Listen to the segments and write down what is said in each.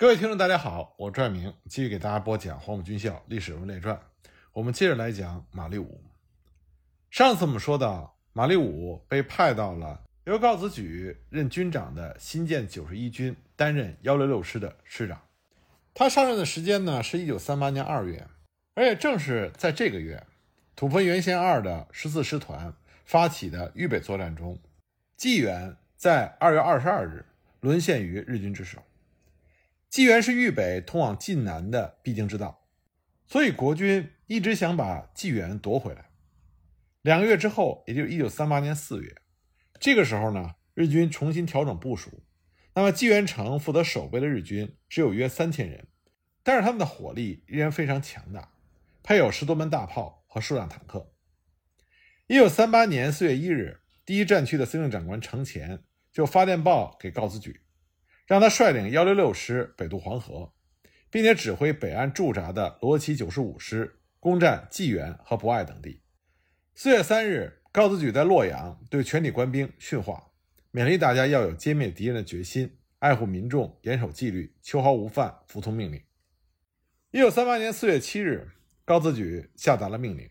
各位听众，大家好，我拽明继续给大家播讲《黄埔军校历史人物列传》。我们接着来讲马立武。上次我们说到，马立武被派到了由高子举任军长的新建九十一军，担任幺六六师的师长。他上任的时间呢是一九三八年二月，而且正是在这个月，土肥原先二的十四师团发起的豫北作战中，济源在二月二十二日沦陷于日军之手。济源是豫北通往晋南的必经之道，所以国军一直想把济源夺回来。两个月之后，也就是一九三八年四月，这个时候呢，日军重新调整部署。那么济源城负责守备的日军只有约三千人，但是他们的火力依然非常强大，配有十多门大炮和数辆坦克。一九三八年四月一日，第一战区的司令长官程潜就发电报给告子举。让他率领幺六六师北渡黄河，并且指挥北岸驻扎的罗奇九十五师攻占济源和博爱等地。四月三日，高子举在洛阳对全体官兵训话，勉励大家要有歼灭敌人的决心，爱护民众，严守纪律，秋毫无犯，服从命令。一九三八年四月七日，高子举下达了命令，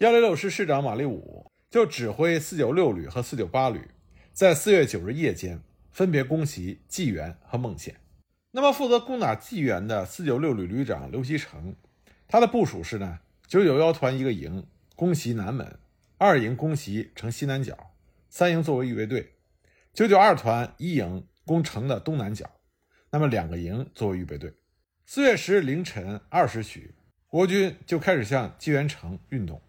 幺六六师师长马立武就指挥四九六旅和四九八旅，在四月九日夜间。分别攻袭济源和孟县。那么，负责攻打济源的四九六旅旅长刘锡成，他的部署是呢：九九幺团一个营攻袭南门，二营攻袭城西南角，三营作为预备队；九九二团一营攻城的东南角，那么两个营作为预备队。四月十日凌晨二时许，国军就开始向济源城运动。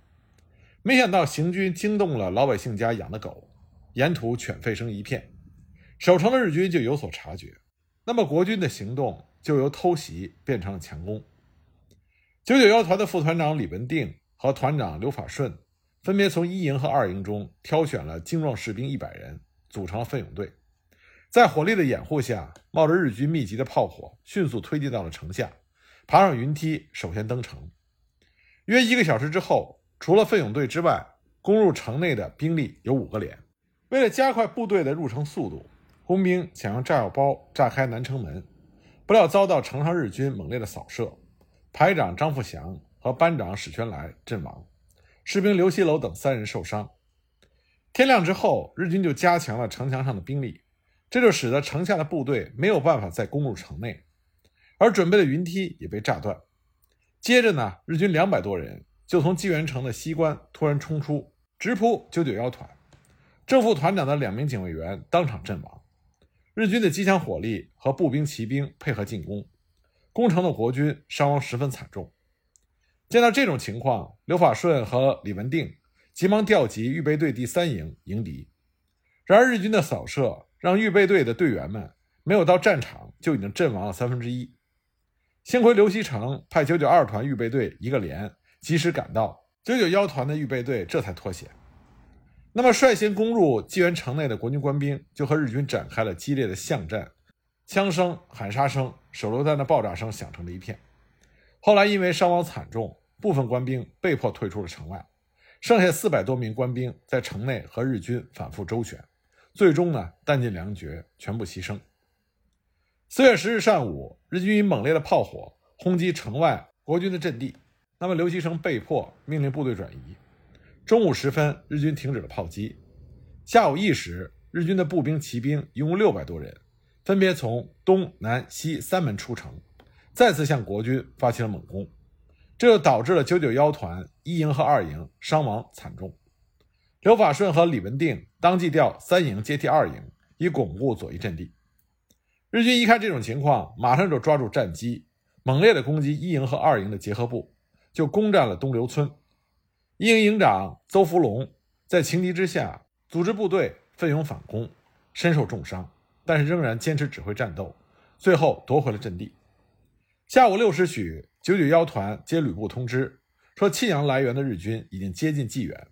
没想到行军惊动了老百姓家养的狗，沿途犬吠声一片。守城的日军就有所察觉，那么国军的行动就由偷袭变成了强攻。九九幺团的副团长李文定和团长刘法顺分别从一营和二营中挑选了精壮士兵一百人，组成了奋勇队，在火力的掩护下，冒着日军密集的炮火，迅速推进到了城下，爬上云梯，首先登城。约一个小时之后，除了奋勇队之外，攻入城内的兵力有五个连。为了加快部队的入城速度。工兵想用炸药包炸开南城门，不料遭到城上日军猛烈的扫射，排长张富祥和班长史全来阵亡，士兵刘锡楼等三人受伤。天亮之后，日军就加强了城墙上的兵力，这就使得城下的部队没有办法再攻入城内，而准备的云梯也被炸断。接着呢，日军两百多人就从济源城的西关突然冲出，直扑九九幺团，正副团长的两名警卫员当场阵亡。日军的机枪火力和步兵骑兵配合进攻，攻城的国军伤亡十分惨重。见到这种情况，刘法顺和李文定急忙调集预备队第三营迎敌。然而日军的扫射让预备队的队员们没有到战场就已经阵亡了三分之一。幸亏刘锡成派九九二团预备队一个连及时赶到，九九幺团的预备队这才脱险。那么，率先攻入济源城内的国军官兵就和日军展开了激烈的巷战，枪声、喊杀声、手榴弹的爆炸声响成了一片。后来因为伤亡惨重，部分官兵被迫退出了城外，剩下四百多名官兵在城内和日军反复周旋，最终呢弹尽粮绝，全部牺牲。四月十日上午，日军以猛烈的炮火轰击城外国军的阵地，那么刘其成被迫命令部队转移。中午时分，日军停止了炮击。下午一时，日军的步兵、骑兵一共六百多人，分别从东南西三门出城，再次向国军发起了猛攻。这就导致了九九幺团一营和二营伤亡惨重。刘法顺和李文定当即调三营接替二营，以巩固左翼阵地。日军一看这种情况，马上就抓住战机，猛烈的攻击一营和二营的结合部，就攻占了东流村。一营营长邹福龙在情急之下组织部队奋勇反攻，身受重伤，但是仍然坚持指挥战斗，最后夺回了阵地。下午六时许，九九幺团接旅部通知说，沁阳来源的日军已经接近济源，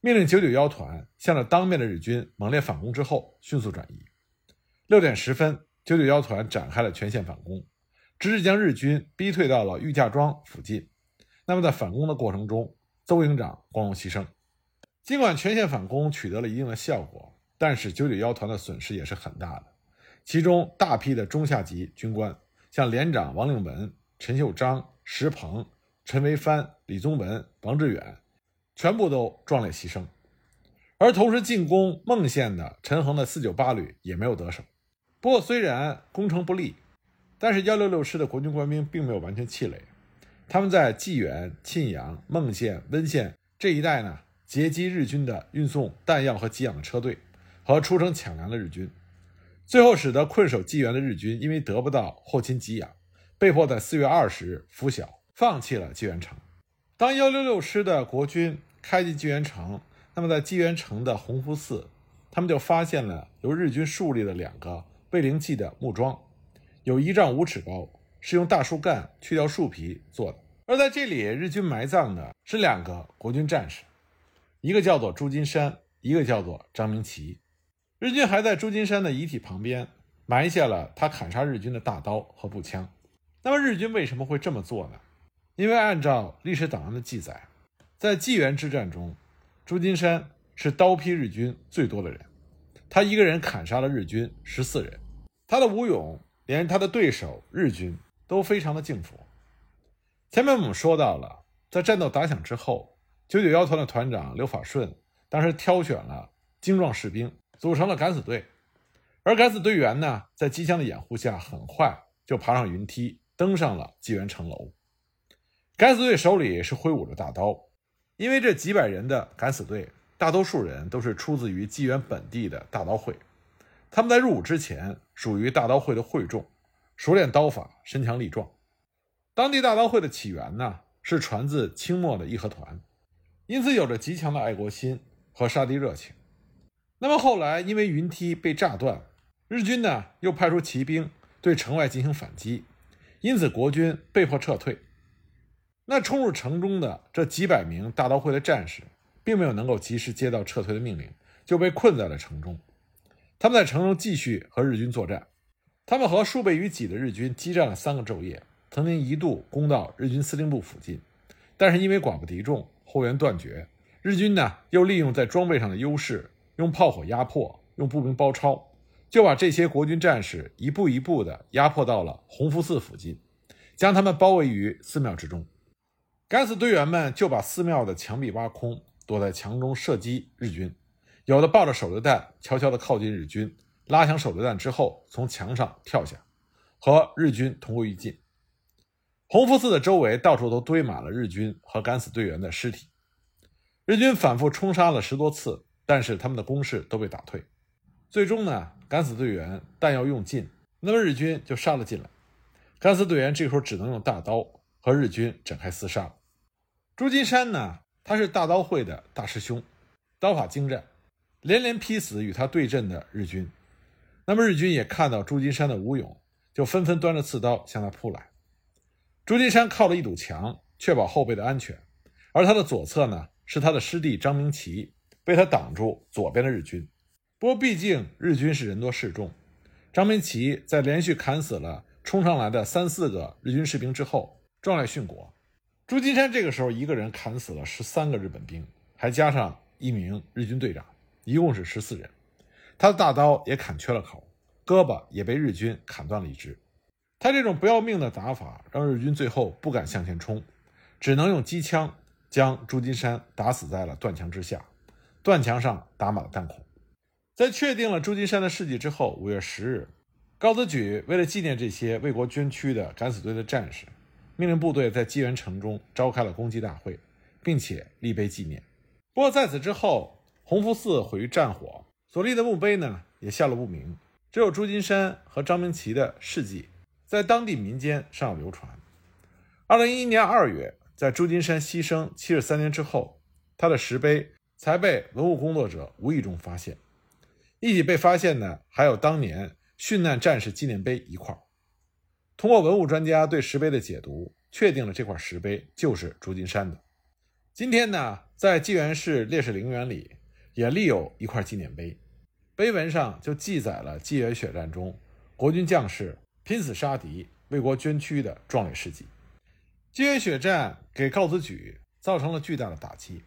命令九九幺团向着当面的日军猛烈反攻之后迅速转移。六点十分，九九幺团展开了全线反攻，直至将日军逼退到了玉架庄附近。那么在反攻的过程中，邹营长光荣牺牲。尽管全线反攻取得了一定的效果，但是九九幺团的损失也是很大的。其中大批的中下级军官像连长王令文、陈秀章、石鹏、陈维藩、李宗文、王志远，全部都壮烈牺牲。而同时进攻孟县的陈恒的四九八旅也没有得手。不过，虽然攻城不利，但是幺六六师的国军官兵并没有完全气馁。他们在济源、沁阳、孟县、温县这一带呢，截击日军的运送弹药和给养的车队，和出城抢粮的日军，最后使得困守济源的日军因为得不到后勤给养，被迫在四月二十日拂晓，放弃了济源城。当幺六六师的国军开进济源城。那么，在济源城的洪福寺，他们就发现了由日军树立的两个卫灵祭的木桩，有一丈五尺高，是用大树干去掉树皮做的。而在这里，日军埋葬的是两个国军战士，一个叫做朱金山，一个叫做张明奇。日军还在朱金山的遗体旁边埋下了他砍杀日军的大刀和步枪。那么，日军为什么会这么做呢？因为按照历史档案的记载，在济源之战中。朱金山是刀劈日军最多的人，他一个人砍杀了日军十四人。他的武勇，连他的对手日军都非常的敬服。前面我们说到了，在战斗打响之后，九九幺团的团长刘法顺当时挑选了精壮士兵，组成了敢死队。而敢死队员呢，在机枪的掩护下，很快就爬上云梯，登上了机缘城楼。敢死队手里是挥舞着大刀。因为这几百人的敢死队，大多数人都是出自于机缘本地的大刀会，他们在入伍之前属于大刀会的会众，熟练刀法，身强力壮。当地大刀会的起源呢，是传自清末的义和团，因此有着极强的爱国心和杀敌热情。那么后来因为云梯被炸断，日军呢又派出骑兵对城外进行反击，因此国军被迫撤退。那冲入城中的这几百名大刀会的战士，并没有能够及时接到撤退的命令，就被困在了城中。他们在城中继续和日军作战，他们和数倍于己的日军激战了三个昼夜，曾经一度攻到日军司令部附近，但是因为寡不敌众，后援断绝，日军呢又利用在装备上的优势，用炮火压迫，用步兵包抄，就把这些国军战士一步一步地压迫到了弘福寺附近，将他们包围于寺庙之中。敢死队员们就把寺庙的墙壁挖空，躲在墙中射击日军。有的抱着手榴弹，悄悄地靠近日军，拉响手榴弹之后，从墙上跳下，和日军同归于尽。红福寺的周围到处都堆满了日军和敢死队员的尸体。日军反复冲杀了十多次，但是他们的攻势都被打退。最终呢，敢死队员弹药用尽，那么日军就杀了进来。敢死队员这时候只能用大刀和日军展开厮杀。朱金山呢？他是大刀会的大师兄，刀法精湛，连连劈死与他对阵的日军。那么日军也看到朱金山的武勇，就纷纷端着刺刀向他扑来。朱金山靠了一堵墙，确保后背的安全，而他的左侧呢，是他的师弟张明奇，被他挡住左边的日军。不过毕竟日军是人多势众，张明奇在连续砍死了冲上来的三四个日军士兵之后，壮烈殉国。朱金山这个时候一个人砍死了十三个日本兵，还加上一名日军队长，一共是十四人。他的大刀也砍缺了口，胳膊也被日军砍断了一只。他这种不要命的打法，让日军最后不敢向前冲，只能用机枪将朱金山打死在了断墙之下。断墙上打满了弹孔。在确定了朱金山的事迹之后，五月十日，高则举为了纪念这些为国捐躯的敢死队的战士。命令部队在济源城中召开了公祭大会，并且立碑纪念。不过在此之后，弘福寺毁于战火，所立的墓碑呢也下落不明。只有朱金山和张明奇的事迹在当地民间尚有流传。二零一一年二月，在朱金山牺牲七十三年之后，他的石碑才被文物工作者无意中发现。一起被发现的还有当年殉难战士纪念碑一块。通过文物专家对石碑的解读，确定了这块石碑就是朱金山的。今天呢，在济源市烈士陵园里也立有一块纪念碑，碑文上就记载了济源血战中国军将士拼死杀敌、为国捐躯的壮烈事迹。济源血战给告子举造成了巨大的打击，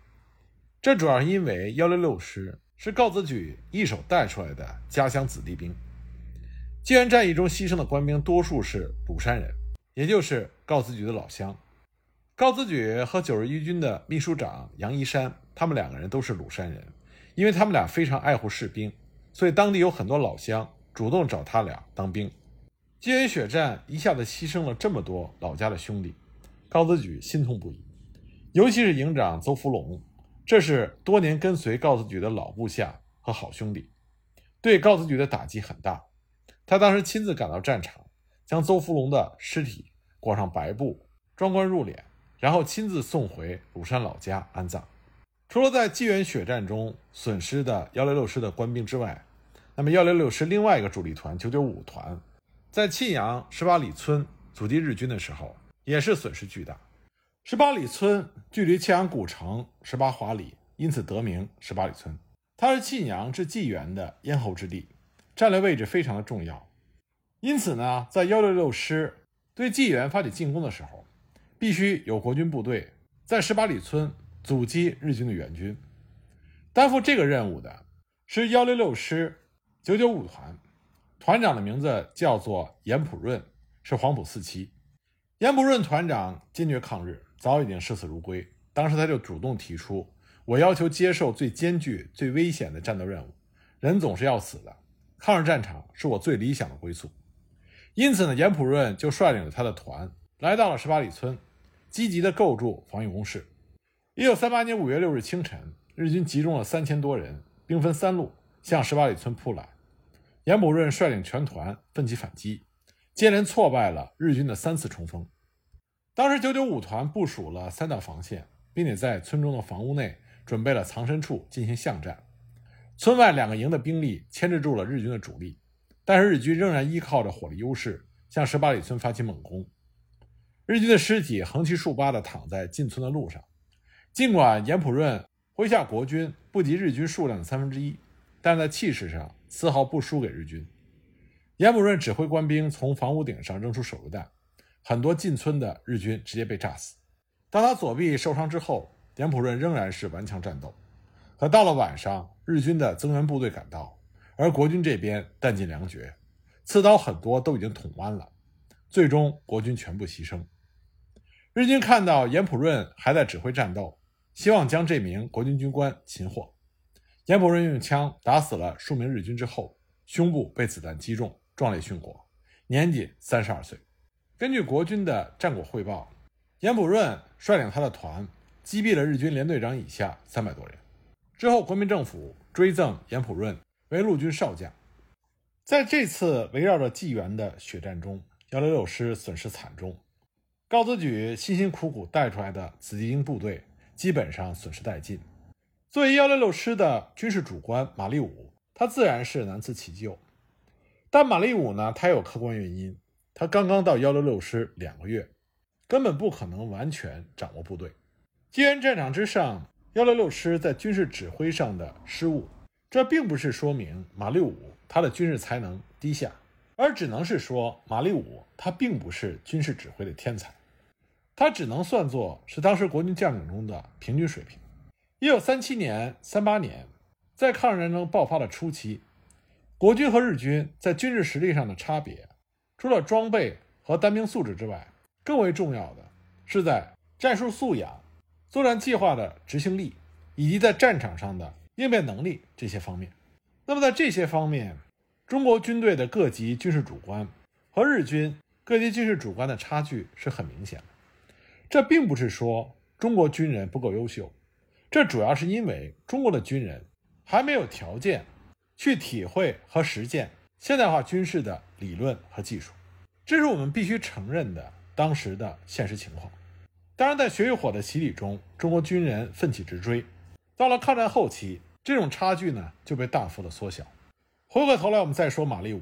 这主要是因为幺六六师是告子举一手带出来的家乡子弟兵。济源战役中牺牲的官兵多数是鲁山人，也就是高子举的老乡。高子举和九十一军的秘书长杨一山，他们两个人都是鲁山人，因为他们俩非常爱护士兵，所以当地有很多老乡主动找他俩当兵。金源血战一下子牺牲了这么多老家的兄弟，高子举心痛不已，尤其是营长邹福龙，这是多年跟随高子举的老部下和好兄弟，对高子举的打击很大。他当时亲自赶到战场，将邹福龙的尸体裹上白布，装棺入殓，然后亲自送回鲁山老家安葬。除了在济源血战中损失的幺六六师的官兵之外，那么幺六六师另外一个主力团九九五团，在沁阳十八里村阻击日军的时候，也是损失巨大。十八里村距离沁阳古城十八华里，因此得名十八里村。它是沁阳至济源的咽喉之地。战略位置非常的重要，因此呢，在幺六六师对济源发起进攻的时候，必须有国军部队在十八里村阻击日军的援军。担负这个任务的是幺六六师九九五团，团长的名字叫做严普润，是黄埔四期。严普润团长坚决抗日，早已经视死如归。当时他就主动提出：“我要求接受最艰巨、最危险的战斗任务，人总是要死的。”抗日战场是我最理想的归宿，因此呢，严普润就率领着他的团来到了十八里村，积极的构筑防御工事。一九三八年五月六日清晨，日军集中了三千多人，兵分三路向十八里村扑来。严普润率领全团奋起反击，接连挫败了日军的三次冲锋。当时九九五团部署了三道防线，并且在村中的房屋内准备了藏身处进行巷战。村外两个营的兵力牵制住了日军的主力，但是日军仍然依靠着火力优势向十八里村发起猛攻。日军的尸体横七竖八地躺在进村的路上。尽管严普润麾下国军不及日军数量的三分之一，但在气势上丝毫不输给日军。严普润指挥官兵从房屋顶上扔出手榴弹，很多进村的日军直接被炸死。当他左臂受伤之后，严普润仍然是顽强战斗。可到了晚上。日军的增援部队赶到，而国军这边弹尽粮绝，刺刀很多都已经捅弯了，最终国军全部牺牲。日军看到严普润还在指挥战斗，希望将这名国军军官擒获。严普润用枪打死了数名日军之后，胸部被子弹击中，壮烈殉国，年仅三十二岁。根据国军的战果汇报，严普润率领他的团击毙了日军连队长以下三百多人。之后，国民政府追赠严普润为陆军少将。在这次围绕着济源的血战中，幺六六师损失惨重，高子举辛辛苦苦带出来的子弟兵部队基本上损失殆尽。作为幺六六师的军事主官马立武，他自然是难辞其咎。但马立武呢，他有客观原因，他刚刚到幺六六师两个月，根本不可能完全掌握部队。既然战场之上。幺六六师在军事指挥上的失误，这并不是说明马立武他的军事才能低下，而只能是说马立武他并不是军事指挥的天才，他只能算作是当时国军将领中的平均水平。一九三七年、三八年，在抗日战争爆发的初期，国军和日军在军事实力上的差别，除了装备和单兵素质之外，更为重要的是在战术素养。作战计划的执行力，以及在战场上的应变能力这些方面，那么在这些方面，中国军队的各级军事主官和日军各级军事主官的差距是很明显的。这并不是说中国军人不够优秀，这主要是因为中国的军人还没有条件去体会和实践现代化军事的理论和技术，这是我们必须承认的当时的现实情况。当然，在血与火的洗礼中，中国军人奋起直追。到了抗战后期，这种差距呢就被大幅的缩小。回过头来，我们再说马立武，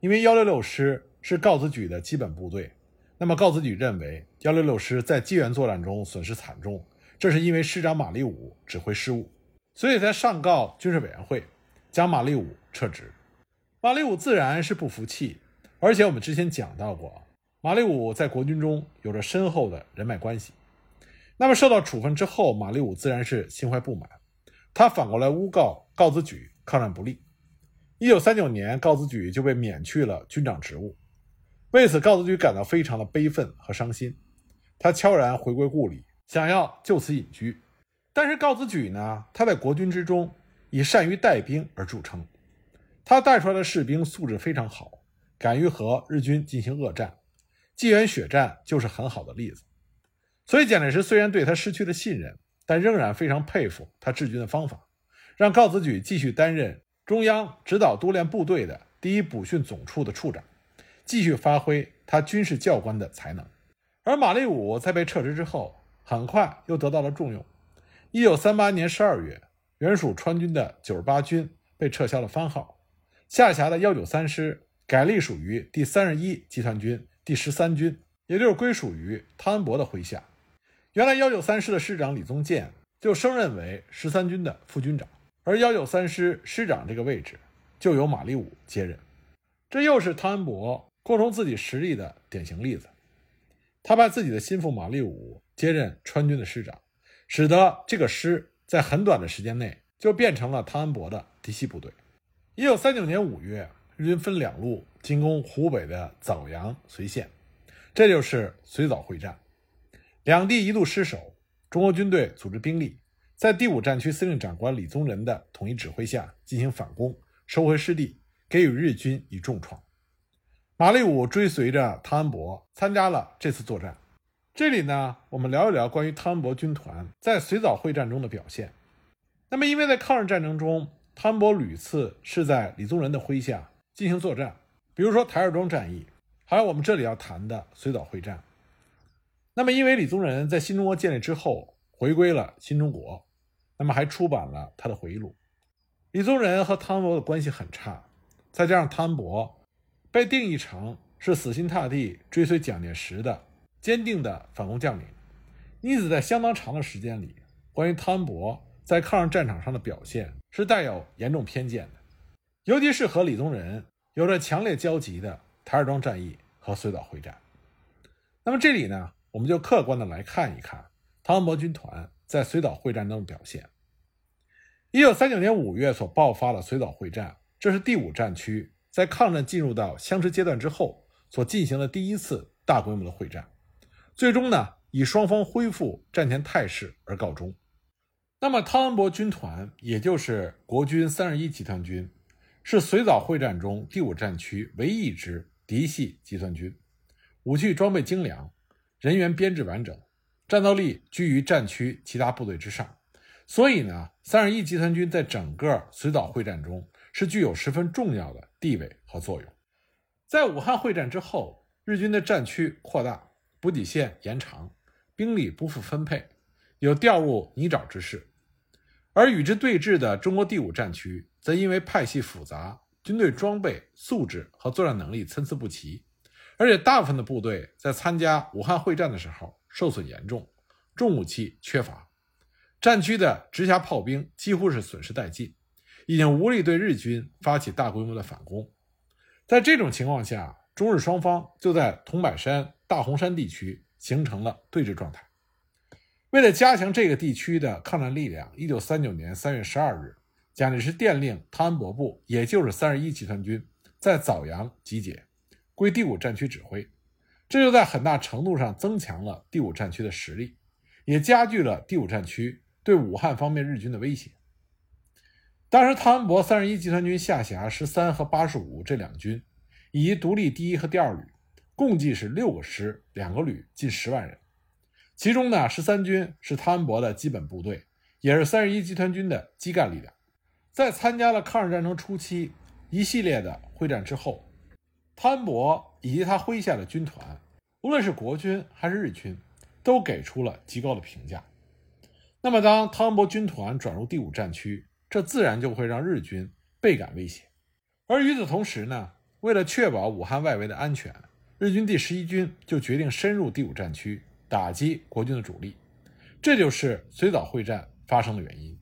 因为幺六六师是告子举的基本部队，那么告子举认为幺六六师在济源作战中损失惨重，这是因为师长马立武指挥失误，所以才上告军事委员会，将马立武撤职。马立武自然是不服气，而且我们之前讲到过。马立武在国军中有着深厚的人脉关系，那么受到处分之后，马立武自然是心怀不满，他反过来诬告告子举抗战不力。一九三九年，高子举就被免去了军长职务。为此，高子举感到非常的悲愤和伤心。他悄然回归故里，想要就此隐居。但是高子举呢，他在国军之中以善于带兵而著称。他带出来的士兵素质非常好，敢于和日军进行恶战。济源血战就是很好的例子。所以蒋介石虽然对他失去了信任，但仍然非常佩服他治军的方法，让高子举继续担任中央指导督练部队的第一补训总处的处长。继续发挥他军事教官的才能，而马立武在被撤职之后，很快又得到了重用。一九三八年十二月，原属川军的九十八军被撤销了番号，下辖的幺九三师改隶属于第三十一集团军第十三军，也就是归属于汤恩伯的麾下。原来幺九三师的师长李宗建就升任为十三军的副军长，而幺九三师师长这个位置就由马立武接任。这又是汤恩伯。扩充自己实力的典型例子，他派自己的心腹马立武接任川军的师长，使得这个师在很短的时间内就变成了汤恩伯的嫡系部队。一九三九年五月，日军分两路进攻湖北的枣阳、随县，这就是随枣会战。两地一度失守，中国军队组织兵力，在第五战区司令长官李宗仁的统一指挥下进行反攻，收回失地，给予日军以重创。马立武追随着汤恩伯参加了这次作战。这里呢，我们聊一聊关于汤恩伯军团在随枣会战中的表现。那么，因为在抗日战争中，汤恩伯屡次是在李宗仁的麾下进行作战，比如说台儿庄战役，还有我们这里要谈的随枣会战。那么，因为李宗仁在新中国建立之后回归了新中国，那么还出版了他的回忆录。李宗仁和汤恩伯的关系很差，再加上汤恩伯。被定义成是死心塌地追随蒋介石的坚定的反攻将领，因此在相当长的时间里，关于汤恩伯在抗日战场上的表现是带有严重偏见的，尤其是和李宗仁有着强烈交集的台儿庄战役和绥岛会战。那么这里呢，我们就客观的来看一看汤恩伯军团在绥岛会战中的表现。一九三九年五月所爆发的绥岛会战，这是第五战区。在抗战进入到相持阶段之后，所进行的第一次大规模的会战，最终呢以双方恢复战前态势而告终。那么汤恩伯军团，也就是国军三十一集团军，是随枣会战中第五战区唯一一支嫡系集团军，武器装备精良，人员编制完整，战斗力居于战区其他部队之上。所以呢，三十一集团军在整个随枣会战中。是具有十分重要的地位和作用。在武汉会战之后，日军的战区扩大，补给线延长，兵力不复分配，有掉入泥沼之势。而与之对峙的中国第五战区，则因为派系复杂，军队装备、素质和作战能力参差不齐，而且大部分的部队在参加武汉会战的时候受损严重，重武器缺乏，战区的直辖炮兵几乎是损失殆尽。已经无力对日军发起大规模的反攻，在这种情况下，中日双方就在桐柏山、大洪山地区形成了对峙状态。为了加强这个地区的抗战力量，一九三九年三月十二日，蒋介石电令汤恩伯部，也就是三十一集团军，在枣阳集结，归第五战区指挥。这就在很大程度上增强了第五战区的实力，也加剧了第五战区对武汉方面日军的威胁。当时，汤恩伯三十一集团军下辖十三和八十五这两军，以及独立第一和第二旅，共计是六个师、两个旅，近十万人。其中呢，十三军是汤恩伯的基本部队，也是三十一集团军的基干力量。在参加了抗日战争初期一系列的会战之后，汤恩伯以及他麾下的军团，无论是国军还是日军，都给出了极高的评价。那么，当汤恩伯军团转入第五战区，这自然就会让日军倍感威胁，而与此同时呢，为了确保武汉外围的安全，日军第十一军就决定深入第五战区，打击国军的主力。这就是随枣会战发生的原因。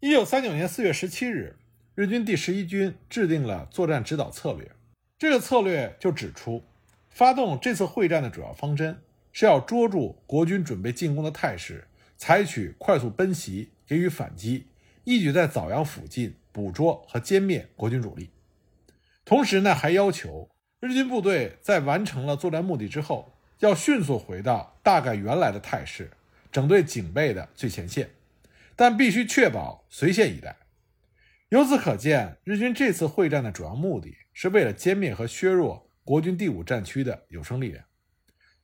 一九三九年四月十七日，日军第十一军制定了作战指导策略，这个策略就指出，发动这次会战的主要方针是要捉住国军准备进攻的态势，采取快速奔袭，给予反击。一举在枣阳附近捕捉和歼灭国军主力，同时呢，还要求日军部队在完成了作战目的之后，要迅速回到大概原来的态势，整队警备的最前线，但必须确保随县一带。由此可见，日军这次会战的主要目的是为了歼灭和削弱国军第五战区的有生力量。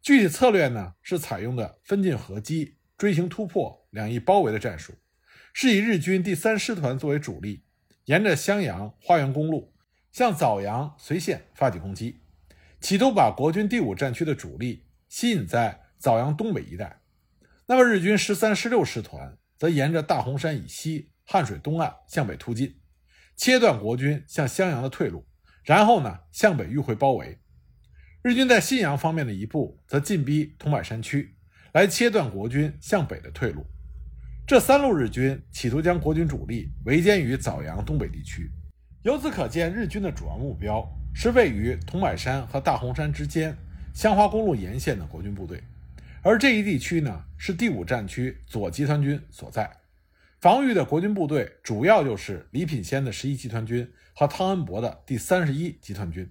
具体策略呢，是采用的分进合击、锥形突破、两翼包围的战术，是以日军第三师团作为主力，沿着襄阳花园公路。向枣阳、随县发起攻击，企图把国军第五战区的主力吸引在枣阳东北一带。那么日军十三、十六师团则沿着大洪山以西、汉水东岸向北突进，切断国军向襄阳的退路，然后呢向北迂回包围。日军在信阳方面的一部则进逼桐柏山区，来切断国军向北的退路。这三路日军企图将国军主力围歼于枣阳东北地区。由此可见，日军的主要目标是位于桐柏山和大洪山之间襄华公路沿线的国军部队，而这一地区呢是第五战区左集团军所在，防御的国军部队主要就是李品仙的十一集团军和汤恩伯的第三十一集团军。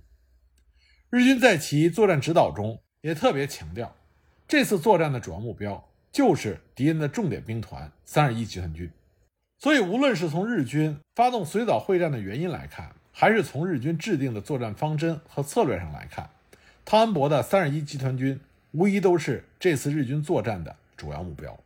日军在其作战指导中也特别强调，这次作战的主要目标就是敌人的重点兵团三十一集团军。所以，无论是从日军发动随枣会战的原因来看，还是从日军制定的作战方针和策略上来看，汤恩伯的三十一集团军无疑都是这次日军作战的主要目标。